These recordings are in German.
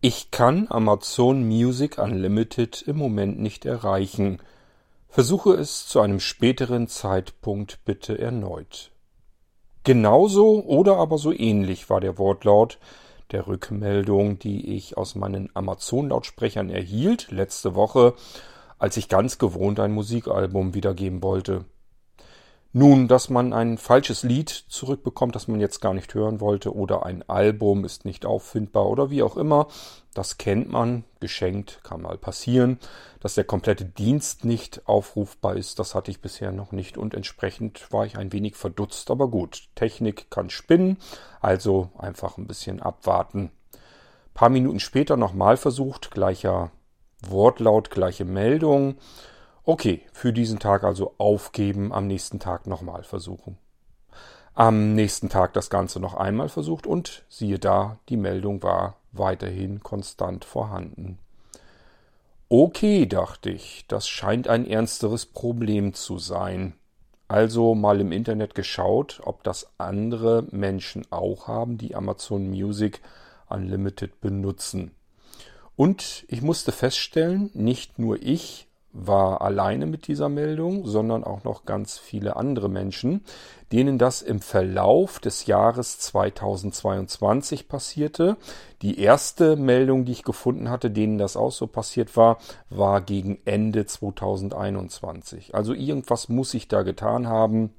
Ich kann Amazon Music Unlimited im Moment nicht erreichen. Versuche es zu einem späteren Zeitpunkt bitte erneut. Genauso oder aber so ähnlich war der Wortlaut der Rückmeldung, die ich aus meinen Amazon-Lautsprechern erhielt letzte Woche, als ich ganz gewohnt ein Musikalbum wiedergeben wollte. Nun, dass man ein falsches Lied zurückbekommt, das man jetzt gar nicht hören wollte, oder ein Album ist nicht auffindbar oder wie auch immer, das kennt man, geschenkt, kann mal passieren. Dass der komplette Dienst nicht aufrufbar ist, das hatte ich bisher noch nicht und entsprechend war ich ein wenig verdutzt, aber gut, Technik kann spinnen, also einfach ein bisschen abwarten. Ein paar Minuten später nochmal versucht, gleicher Wortlaut, gleiche Meldung. Okay, für diesen Tag also aufgeben, am nächsten Tag nochmal versuchen. Am nächsten Tag das Ganze noch einmal versucht und siehe da, die Meldung war weiterhin konstant vorhanden. Okay, dachte ich, das scheint ein ernsteres Problem zu sein. Also mal im Internet geschaut, ob das andere Menschen auch haben, die Amazon Music Unlimited benutzen. Und ich musste feststellen, nicht nur ich war alleine mit dieser Meldung, sondern auch noch ganz viele andere Menschen, denen das im Verlauf des Jahres 2022 passierte. Die erste Meldung, die ich gefunden hatte, denen das auch so passiert war, war gegen Ende 2021. Also irgendwas muss ich da getan haben.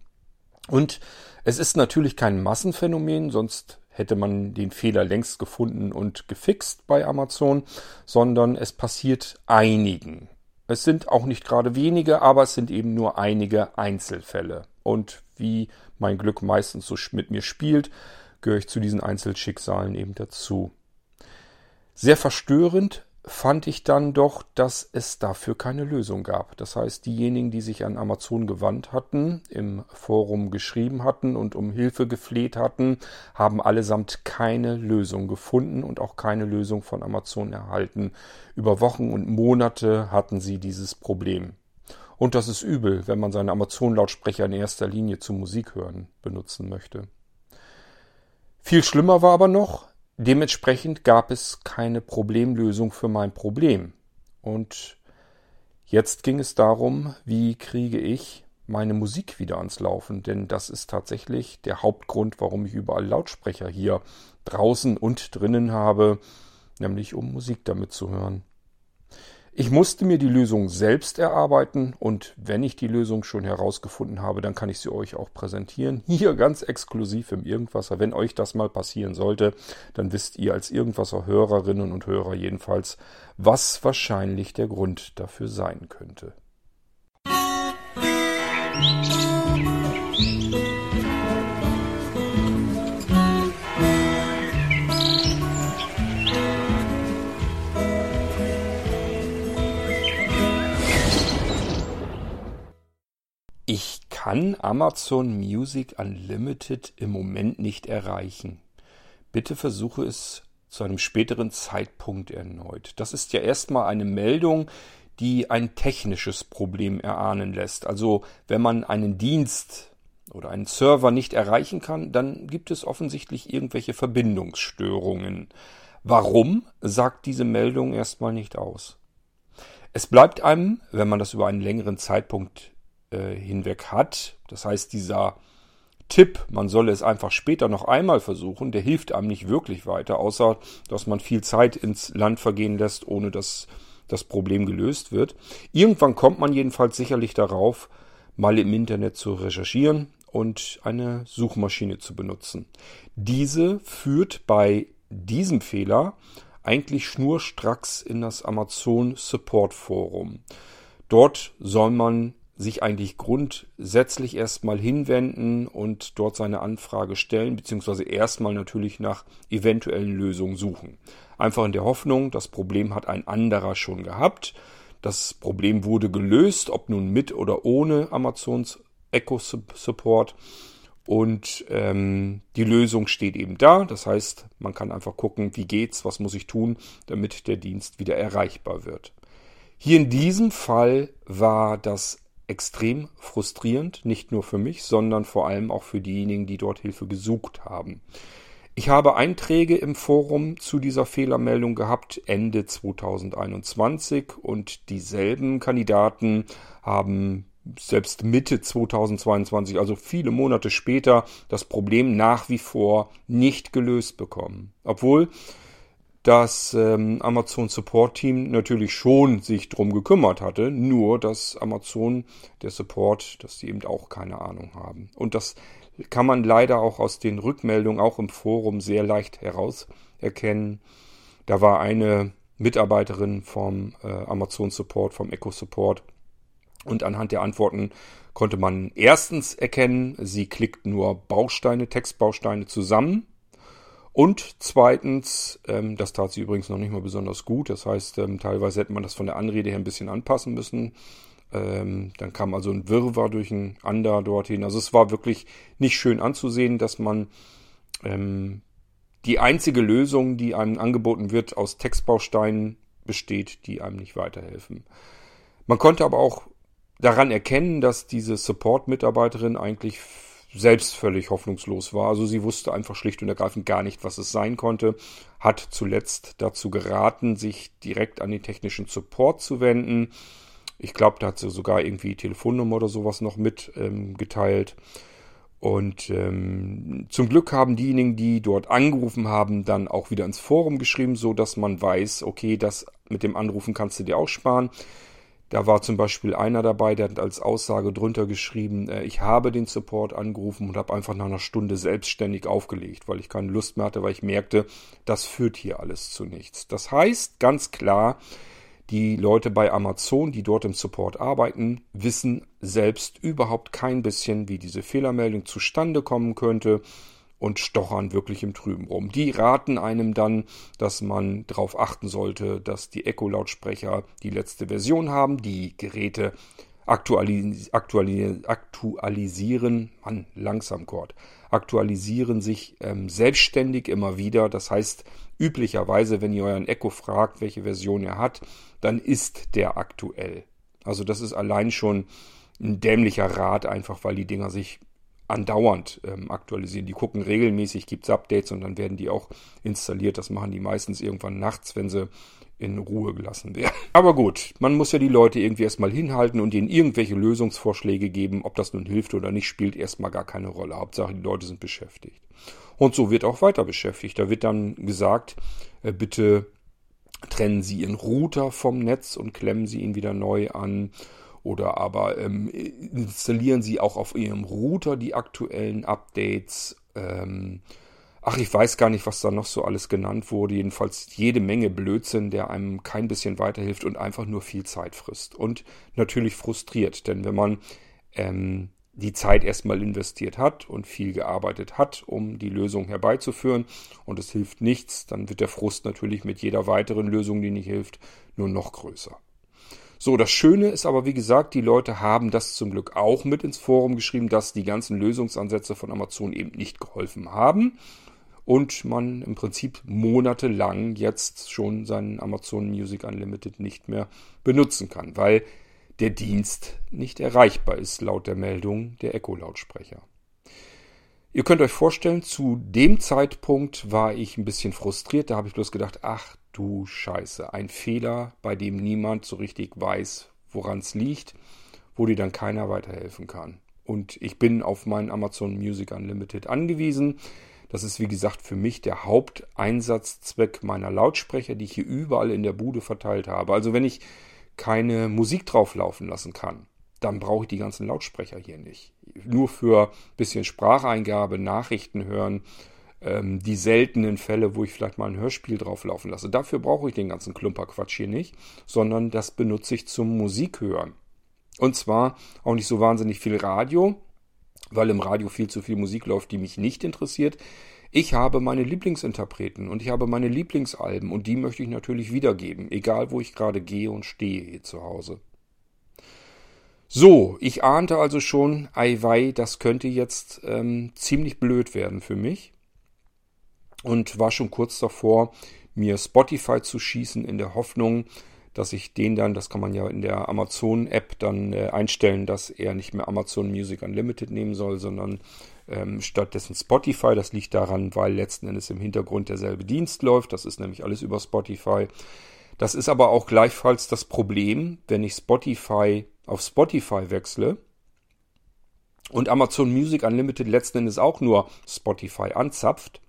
Und es ist natürlich kein Massenphänomen, sonst hätte man den Fehler längst gefunden und gefixt bei Amazon, sondern es passiert einigen. Es sind auch nicht gerade wenige, aber es sind eben nur einige Einzelfälle. Und wie mein Glück meistens so mit mir spielt, gehöre ich zu diesen Einzelschicksalen eben dazu. Sehr verstörend fand ich dann doch, dass es dafür keine Lösung gab. Das heißt, diejenigen, die sich an Amazon gewandt hatten, im Forum geschrieben hatten und um Hilfe gefleht hatten, haben allesamt keine Lösung gefunden und auch keine Lösung von Amazon erhalten. Über Wochen und Monate hatten sie dieses Problem. Und das ist übel, wenn man seine Amazon-Lautsprecher in erster Linie zum Musik hören benutzen möchte. Viel schlimmer war aber noch, Dementsprechend gab es keine Problemlösung für mein Problem. Und jetzt ging es darum, wie kriege ich meine Musik wieder ans Laufen, denn das ist tatsächlich der Hauptgrund, warum ich überall Lautsprecher hier draußen und drinnen habe, nämlich um Musik damit zu hören. Ich musste mir die Lösung selbst erarbeiten und wenn ich die Lösung schon herausgefunden habe, dann kann ich sie euch auch präsentieren. Hier ganz exklusiv im Irgendwasser. Wenn euch das mal passieren sollte, dann wisst ihr als Irgendwasser Hörerinnen und Hörer jedenfalls, was wahrscheinlich der Grund dafür sein könnte. Musik kann Amazon Music Unlimited im Moment nicht erreichen. Bitte versuche es zu einem späteren Zeitpunkt erneut. Das ist ja erstmal eine Meldung, die ein technisches Problem erahnen lässt. Also wenn man einen Dienst oder einen Server nicht erreichen kann, dann gibt es offensichtlich irgendwelche Verbindungsstörungen. Warum, sagt diese Meldung erstmal nicht aus. Es bleibt einem, wenn man das über einen längeren Zeitpunkt äh, hinweg hat. Das heißt, dieser Tipp, man solle es einfach später noch einmal versuchen, der hilft einem nicht wirklich weiter, außer dass man viel Zeit ins Land vergehen lässt, ohne dass das Problem gelöst wird. Irgendwann kommt man jedenfalls sicherlich darauf, mal im Internet zu recherchieren und eine Suchmaschine zu benutzen. Diese führt bei diesem Fehler eigentlich schnurstracks in das Amazon Support Forum. Dort soll man sich eigentlich grundsätzlich erstmal hinwenden und dort seine Anfrage stellen, beziehungsweise erstmal natürlich nach eventuellen Lösungen suchen. Einfach in der Hoffnung, das Problem hat ein anderer schon gehabt. Das Problem wurde gelöst, ob nun mit oder ohne Amazons Echo Support. Und ähm, die Lösung steht eben da. Das heißt, man kann einfach gucken, wie geht's, was muss ich tun, damit der Dienst wieder erreichbar wird. Hier in diesem Fall war das extrem frustrierend, nicht nur für mich, sondern vor allem auch für diejenigen, die dort Hilfe gesucht haben. Ich habe Einträge im Forum zu dieser Fehlermeldung gehabt Ende 2021 und dieselben Kandidaten haben selbst Mitte 2022, also viele Monate später, das Problem nach wie vor nicht gelöst bekommen. Obwohl das ähm, Amazon Support Team natürlich schon sich drum gekümmert hatte, nur dass Amazon, der Support, dass die eben auch keine Ahnung haben. Und das kann man leider auch aus den Rückmeldungen, auch im Forum, sehr leicht herauserkennen. Da war eine Mitarbeiterin vom äh, Amazon Support, vom Echo Support. Und anhand der Antworten konnte man erstens erkennen, sie klickt nur Bausteine, Textbausteine zusammen. Und zweitens, ähm, das tat sie übrigens noch nicht mal besonders gut. Das heißt, ähm, teilweise hätte man das von der Anrede her ein bisschen anpassen müssen. Ähm, dann kam also ein Wirrwarr durcheinander dorthin. Also es war wirklich nicht schön anzusehen, dass man ähm, die einzige Lösung, die einem angeboten wird, aus Textbausteinen besteht, die einem nicht weiterhelfen. Man konnte aber auch daran erkennen, dass diese Support-Mitarbeiterin eigentlich selbst völlig hoffnungslos war. Also sie wusste einfach schlicht und ergreifend gar nicht, was es sein konnte, hat zuletzt dazu geraten, sich direkt an den technischen Support zu wenden ich glaube, da hat sie sogar irgendwie Telefonnummer oder sowas noch mitgeteilt. Ähm, und ähm, zum Glück haben diejenigen, die dort angerufen haben, dann auch wieder ins Forum geschrieben, so dass man weiß, okay, das mit dem Anrufen kannst du dir auch sparen. Da war zum Beispiel einer dabei, der hat als Aussage drunter geschrieben, äh, ich habe den Support angerufen und habe einfach nach einer Stunde selbstständig aufgelegt, weil ich keine Lust mehr hatte, weil ich merkte, das führt hier alles zu nichts. Das heißt ganz klar, die Leute bei Amazon, die dort im Support arbeiten, wissen selbst überhaupt kein bisschen, wie diese Fehlermeldung zustande kommen könnte und stochern wirklich im Trüben rum. Die raten einem dann, dass man darauf achten sollte, dass die Echo-Lautsprecher die letzte Version haben, die Geräte aktualis aktualis aktualisieren, Mann, langsam Kord, aktualisieren sich ähm, selbstständig immer wieder. Das heißt, üblicherweise, wenn ihr euren Echo fragt, welche Version er hat, dann ist der aktuell. Also das ist allein schon ein dämlicher Rat, einfach weil die Dinger sich andauernd ähm, aktualisieren. Die gucken regelmäßig, gibt es Updates und dann werden die auch installiert. Das machen die meistens irgendwann nachts, wenn sie in Ruhe gelassen werden. Aber gut, man muss ja die Leute irgendwie erstmal hinhalten und ihnen irgendwelche Lösungsvorschläge geben. Ob das nun hilft oder nicht, spielt erstmal gar keine Rolle. Hauptsache, die Leute sind beschäftigt. Und so wird auch weiter beschäftigt. Da wird dann gesagt, äh, bitte trennen Sie Ihren Router vom Netz und klemmen Sie ihn wieder neu an. Oder aber ähm, installieren Sie auch auf Ihrem Router die aktuellen Updates. Ähm, ach, ich weiß gar nicht, was da noch so alles genannt wurde. Jedenfalls jede Menge Blödsinn, der einem kein bisschen weiterhilft und einfach nur viel Zeit frisst. Und natürlich frustriert, denn wenn man ähm, die Zeit erstmal investiert hat und viel gearbeitet hat, um die Lösung herbeizuführen und es hilft nichts, dann wird der Frust natürlich mit jeder weiteren Lösung, die nicht hilft, nur noch größer. So, das Schöne ist aber, wie gesagt, die Leute haben das zum Glück auch mit ins Forum geschrieben, dass die ganzen Lösungsansätze von Amazon eben nicht geholfen haben und man im Prinzip monatelang jetzt schon seinen Amazon Music Unlimited nicht mehr benutzen kann, weil der Dienst nicht erreichbar ist, laut der Meldung der Echo-Lautsprecher. Ihr könnt euch vorstellen, zu dem Zeitpunkt war ich ein bisschen frustriert. Da habe ich bloß gedacht, ach du Scheiße, ein Fehler, bei dem niemand so richtig weiß, woran es liegt, wo dir dann keiner weiterhelfen kann. Und ich bin auf meinen Amazon Music Unlimited angewiesen. Das ist wie gesagt für mich der Haupteinsatzzweck meiner Lautsprecher, die ich hier überall in der Bude verteilt habe. Also wenn ich keine Musik drauf laufen lassen kann, dann brauche ich die ganzen Lautsprecher hier nicht. Nur für ein bisschen Spracheingabe, Nachrichten hören, ähm, die seltenen Fälle, wo ich vielleicht mal ein Hörspiel drauf laufen lasse. Dafür brauche ich den ganzen Klumperquatsch hier nicht, sondern das benutze ich zum Musikhören. Und zwar auch nicht so wahnsinnig viel Radio, weil im Radio viel zu viel Musik läuft, die mich nicht interessiert. Ich habe meine Lieblingsinterpreten und ich habe meine Lieblingsalben und die möchte ich natürlich wiedergeben, egal wo ich gerade gehe und stehe hier zu Hause. So, ich ahnte also schon, ei das könnte jetzt ähm, ziemlich blöd werden für mich und war schon kurz davor, mir Spotify zu schießen in der Hoffnung, dass ich den dann, das kann man ja in der Amazon-App dann äh, einstellen, dass er nicht mehr Amazon Music Unlimited nehmen soll, sondern ähm, stattdessen Spotify. Das liegt daran, weil letzten Endes im Hintergrund derselbe Dienst läuft. Das ist nämlich alles über Spotify. Das ist aber auch gleichfalls das Problem, wenn ich Spotify auf Spotify wechsle und Amazon Music Unlimited letzten Endes auch nur Spotify anzapft,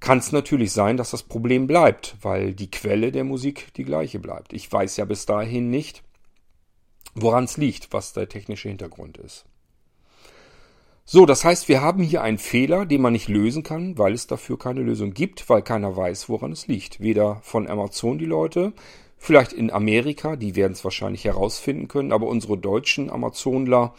kann es natürlich sein, dass das Problem bleibt, weil die Quelle der Musik die gleiche bleibt. Ich weiß ja bis dahin nicht, woran es liegt, was der technische Hintergrund ist. So, das heißt, wir haben hier einen Fehler, den man nicht lösen kann, weil es dafür keine Lösung gibt, weil keiner weiß, woran es liegt. Weder von Amazon die Leute, vielleicht in Amerika, die werden es wahrscheinlich herausfinden können, aber unsere deutschen Amazonler, äh,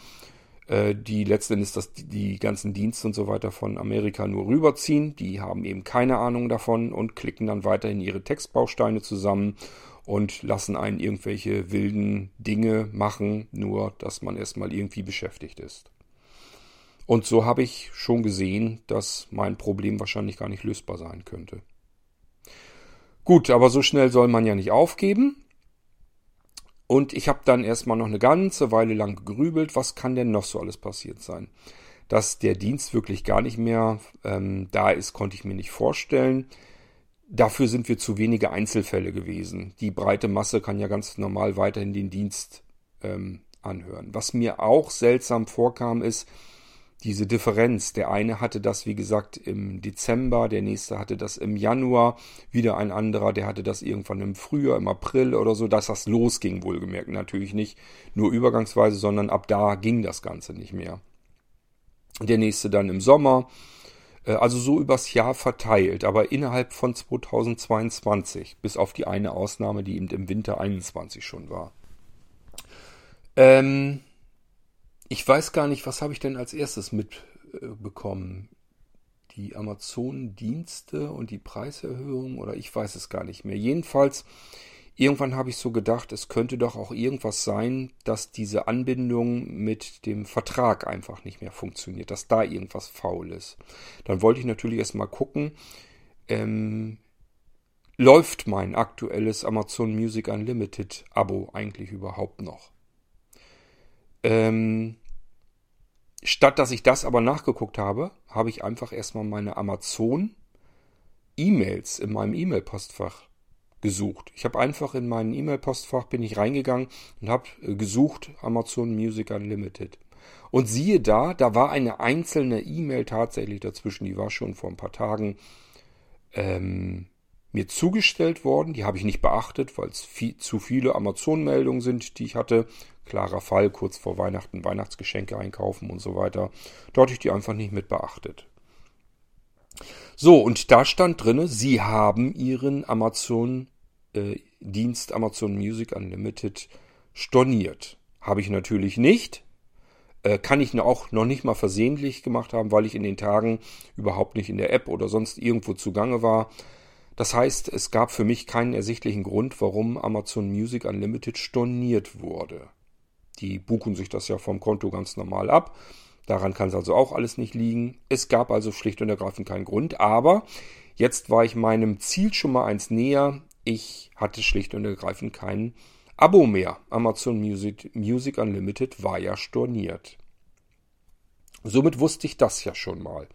die letzten Endes das, die ganzen Dienste und so weiter von Amerika nur rüberziehen, die haben eben keine Ahnung davon und klicken dann weiterhin ihre Textbausteine zusammen und lassen einen irgendwelche wilden Dinge machen, nur dass man erstmal irgendwie beschäftigt ist. Und so habe ich schon gesehen, dass mein Problem wahrscheinlich gar nicht lösbar sein könnte. Gut, aber so schnell soll man ja nicht aufgeben. Und ich habe dann erstmal noch eine ganze Weile lang gegrübelt, was kann denn noch so alles passiert sein. Dass der Dienst wirklich gar nicht mehr ähm, da ist, konnte ich mir nicht vorstellen. Dafür sind wir zu wenige Einzelfälle gewesen. Die breite Masse kann ja ganz normal weiterhin den Dienst ähm, anhören. Was mir auch seltsam vorkam, ist, diese Differenz. Der eine hatte das, wie gesagt, im Dezember, der nächste hatte das im Januar, wieder ein anderer, der hatte das irgendwann im Frühjahr, im April oder so, dass das losging, wohlgemerkt. Natürlich nicht nur übergangsweise, sondern ab da ging das Ganze nicht mehr. Der nächste dann im Sommer, äh, also so übers Jahr verteilt, aber innerhalb von 2022, bis auf die eine Ausnahme, die eben im Winter 21 schon war. Ähm, ich weiß gar nicht, was habe ich denn als erstes mitbekommen? Die Amazon-Dienste und die Preiserhöhung oder ich weiß es gar nicht mehr. Jedenfalls, irgendwann habe ich so gedacht, es könnte doch auch irgendwas sein, dass diese Anbindung mit dem Vertrag einfach nicht mehr funktioniert, dass da irgendwas faul ist. Dann wollte ich natürlich erstmal gucken, ähm, läuft mein aktuelles Amazon Music Unlimited Abo eigentlich überhaupt noch? Ähm, statt dass ich das aber nachgeguckt habe, habe ich einfach erstmal meine Amazon E-Mails in meinem E-Mail-Postfach gesucht. Ich habe einfach in meinen E-Mail-Postfach bin ich reingegangen und habe äh, gesucht Amazon Music Unlimited. Und siehe da, da war eine einzelne E-Mail tatsächlich dazwischen, die war schon vor ein paar Tagen ähm, mir zugestellt worden. Die habe ich nicht beachtet, weil es viel, zu viele Amazon-Meldungen sind, die ich hatte. Klarer Fall, kurz vor Weihnachten Weihnachtsgeschenke einkaufen und so weiter. Dort hatte ich die einfach nicht mit beachtet. So, und da stand drinne, Sie haben Ihren Amazon äh, Amazon Music Unlimited storniert. Habe ich natürlich nicht. Äh, kann ich auch noch nicht mal versehentlich gemacht haben, weil ich in den Tagen überhaupt nicht in der App oder sonst irgendwo zugange war. Das heißt, es gab für mich keinen ersichtlichen Grund, warum Amazon Music Unlimited storniert wurde. Die buchen sich das ja vom Konto ganz normal ab. Daran kann es also auch alles nicht liegen. Es gab also schlicht und ergreifend keinen Grund. Aber jetzt war ich meinem Ziel schon mal eins näher. Ich hatte schlicht und ergreifend kein Abo mehr. Amazon Music, Music Unlimited war ja storniert. Somit wusste ich das ja schon mal.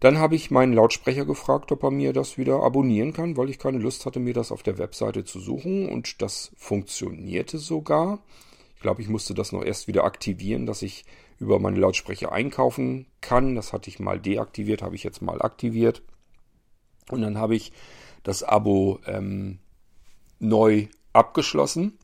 Dann habe ich meinen Lautsprecher gefragt, ob er mir das wieder abonnieren kann, weil ich keine Lust hatte, mir das auf der Webseite zu suchen. Und das funktionierte sogar. Ich glaube, ich musste das noch erst wieder aktivieren, dass ich über meine Lautsprecher einkaufen kann. Das hatte ich mal deaktiviert, habe ich jetzt mal aktiviert. Und dann habe ich das Abo ähm, neu abgeschlossen.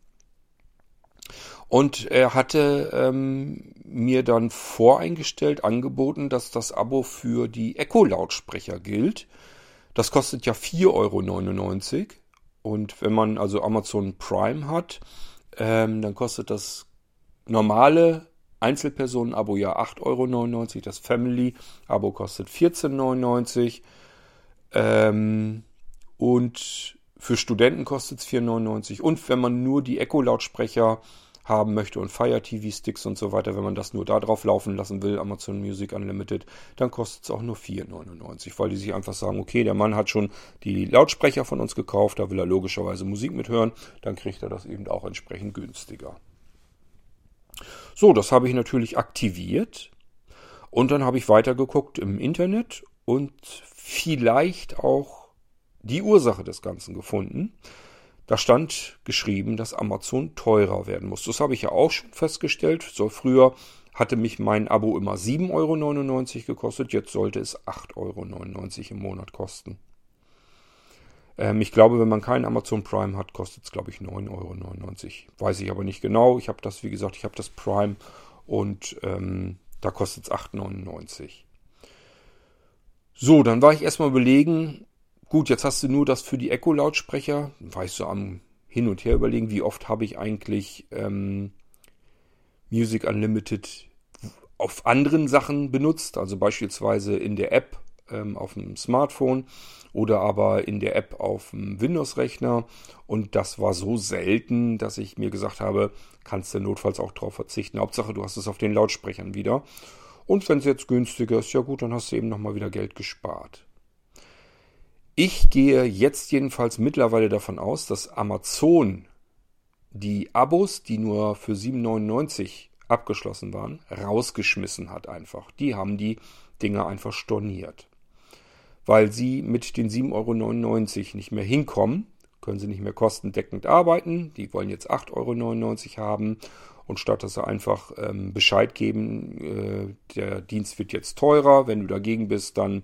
Und er hatte ähm, mir dann voreingestellt angeboten, dass das Abo für die Echo-Lautsprecher gilt. Das kostet ja 4,99 Euro. Und wenn man also Amazon Prime hat, ähm, dann kostet das normale Einzelpersonen-Abo ja 8,99 Euro. Das Family-Abo kostet 14,99 ähm, Und für Studenten kostet es 4,99 Und wenn man nur die Echo-Lautsprecher haben möchte und Fire TV Sticks und so weiter, wenn man das nur da drauf laufen lassen will, Amazon Music Unlimited, dann kostet es auch nur 4,99, weil die sich einfach sagen, okay, der Mann hat schon die Lautsprecher von uns gekauft, da will er logischerweise Musik mithören, dann kriegt er das eben auch entsprechend günstiger. So, das habe ich natürlich aktiviert und dann habe ich weitergeguckt im Internet und vielleicht auch die Ursache des Ganzen gefunden. Da stand geschrieben, dass Amazon teurer werden muss. Das habe ich ja auch schon festgestellt. So früher hatte mich mein Abo immer 7,99 Euro gekostet. Jetzt sollte es 8,99 Euro im Monat kosten. Ähm, ich glaube, wenn man keinen Amazon Prime hat, kostet es, glaube ich, 9,99 Euro. Weiß ich aber nicht genau. Ich habe das, wie gesagt, ich habe das Prime und ähm, da kostet es 8,99. So, dann war ich erstmal überlegen, Gut, jetzt hast du nur das für die Echo-Lautsprecher. Ich so am Hin und Her überlegen, wie oft habe ich eigentlich ähm, Music Unlimited auf anderen Sachen benutzt, also beispielsweise in der App ähm, auf dem Smartphone oder aber in der App auf dem Windows-Rechner. Und das war so selten, dass ich mir gesagt habe, kannst du notfalls auch darauf verzichten. Hauptsache, du hast es auf den Lautsprechern wieder. Und wenn es jetzt günstiger ist, ja gut, dann hast du eben nochmal wieder Geld gespart. Ich gehe jetzt jedenfalls mittlerweile davon aus, dass Amazon die Abos, die nur für 7,99 abgeschlossen waren, rausgeschmissen hat einfach. Die haben die Dinger einfach storniert. Weil sie mit den 7,99 Euro nicht mehr hinkommen, können sie nicht mehr kostendeckend arbeiten. Die wollen jetzt 8,99 Euro haben. Und statt dass sie einfach ähm, Bescheid geben, äh, der Dienst wird jetzt teurer, wenn du dagegen bist, dann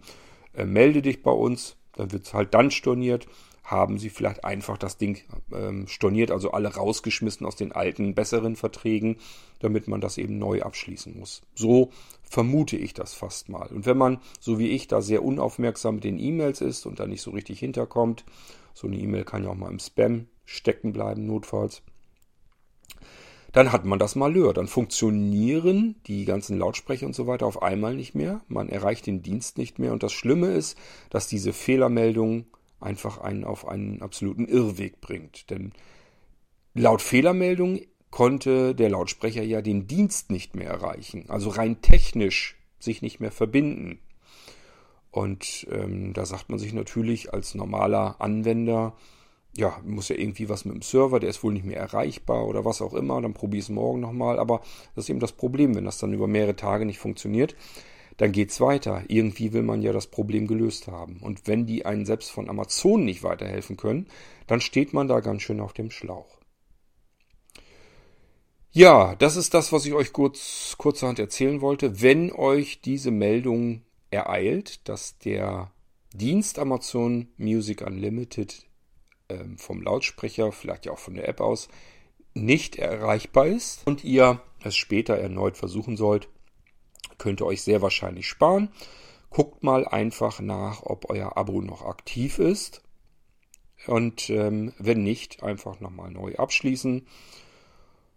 äh, melde dich bei uns dann wird es halt dann storniert, haben sie vielleicht einfach das Ding ähm, storniert, also alle rausgeschmissen aus den alten, besseren Verträgen, damit man das eben neu abschließen muss. So vermute ich das fast mal. Und wenn man, so wie ich, da sehr unaufmerksam mit den E-Mails ist und da nicht so richtig hinterkommt, so eine E-Mail kann ja auch mal im Spam stecken bleiben, notfalls, dann hat man das Malheur. Dann funktionieren die ganzen Lautsprecher und so weiter auf einmal nicht mehr. Man erreicht den Dienst nicht mehr. Und das Schlimme ist, dass diese Fehlermeldung einfach einen auf einen absoluten Irrweg bringt. Denn laut Fehlermeldung konnte der Lautsprecher ja den Dienst nicht mehr erreichen. Also rein technisch sich nicht mehr verbinden. Und ähm, da sagt man sich natürlich als normaler Anwender, ja, muss ja irgendwie was mit dem Server, der ist wohl nicht mehr erreichbar oder was auch immer, dann probier es morgen nochmal. Aber das ist eben das Problem, wenn das dann über mehrere Tage nicht funktioniert, dann geht's weiter. Irgendwie will man ja das Problem gelöst haben. Und wenn die einen selbst von Amazon nicht weiterhelfen können, dann steht man da ganz schön auf dem Schlauch. Ja, das ist das, was ich euch kurz, kurzerhand erzählen wollte. Wenn euch diese Meldung ereilt, dass der Dienst Amazon Music Unlimited vom Lautsprecher, vielleicht ja auch von der App aus, nicht erreichbar ist und ihr es später erneut versuchen sollt, könnt ihr euch sehr wahrscheinlich sparen. Guckt mal einfach nach, ob euer Abo noch aktiv ist. Und ähm, wenn nicht, einfach nochmal neu abschließen.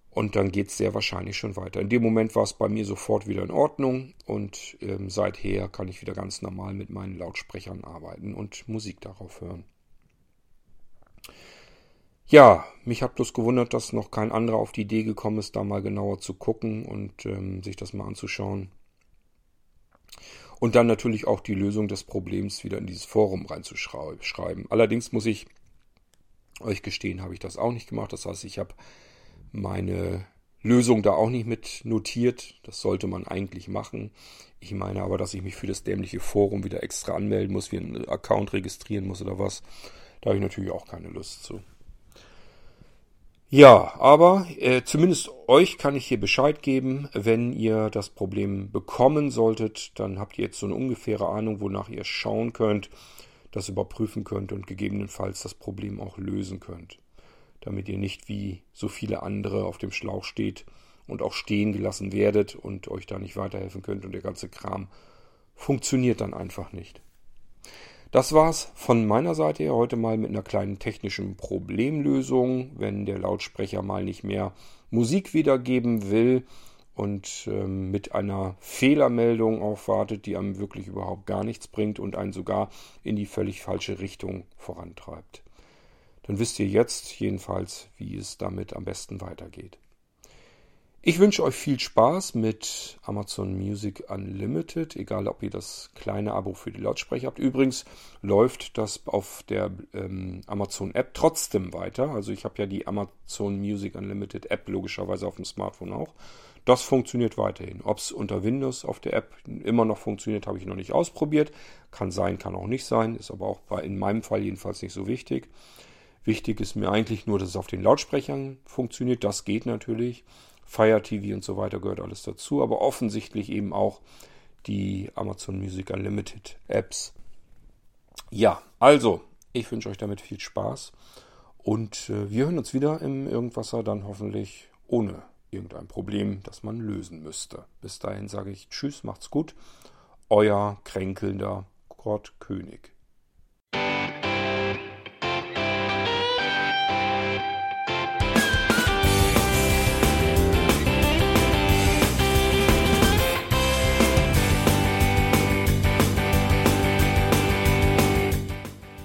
Und dann geht es sehr wahrscheinlich schon weiter. In dem Moment war es bei mir sofort wieder in Ordnung und ähm, seither kann ich wieder ganz normal mit meinen Lautsprechern arbeiten und Musik darauf hören. Ja, mich hat bloß gewundert, dass noch kein anderer auf die Idee gekommen ist, da mal genauer zu gucken und ähm, sich das mal anzuschauen. Und dann natürlich auch die Lösung des Problems wieder in dieses Forum reinzuschreiben. Allerdings muss ich euch gestehen, habe ich das auch nicht gemacht. Das heißt, ich habe meine Lösung da auch nicht mit notiert. Das sollte man eigentlich machen. Ich meine aber, dass ich mich für das dämliche Forum wieder extra anmelden muss, wie einen Account registrieren muss oder was. Da habe ich natürlich auch keine Lust zu. Ja, aber äh, zumindest euch kann ich hier Bescheid geben, wenn ihr das Problem bekommen solltet, dann habt ihr jetzt so eine ungefähre Ahnung, wonach ihr schauen könnt, das überprüfen könnt und gegebenenfalls das Problem auch lösen könnt, damit ihr nicht wie so viele andere auf dem Schlauch steht und auch stehen gelassen werdet und euch da nicht weiterhelfen könnt und der ganze Kram funktioniert dann einfach nicht. Das war's von meiner Seite heute mal mit einer kleinen technischen Problemlösung, wenn der Lautsprecher mal nicht mehr Musik wiedergeben will und ähm, mit einer Fehlermeldung aufwartet, die einem wirklich überhaupt gar nichts bringt und einen sogar in die völlig falsche Richtung vorantreibt. Dann wisst ihr jetzt jedenfalls, wie es damit am besten weitergeht. Ich wünsche euch viel Spaß mit Amazon Music Unlimited, egal ob ihr das kleine Abo für die Lautsprecher habt. Übrigens läuft das auf der ähm, Amazon App trotzdem weiter. Also ich habe ja die Amazon Music Unlimited App logischerweise auf dem Smartphone auch. Das funktioniert weiterhin. Ob es unter Windows auf der App immer noch funktioniert, habe ich noch nicht ausprobiert. Kann sein, kann auch nicht sein. Ist aber auch bei, in meinem Fall jedenfalls nicht so wichtig. Wichtig ist mir eigentlich nur, dass es auf den Lautsprechern funktioniert. Das geht natürlich. Fire TV und so weiter gehört alles dazu, aber offensichtlich eben auch die Amazon Music Unlimited Apps. Ja, also, ich wünsche euch damit viel Spaß und äh, wir hören uns wieder im Irgendwasser dann hoffentlich ohne irgendein Problem, das man lösen müsste. Bis dahin sage ich Tschüss, macht's gut. Euer kränkelnder Gott König.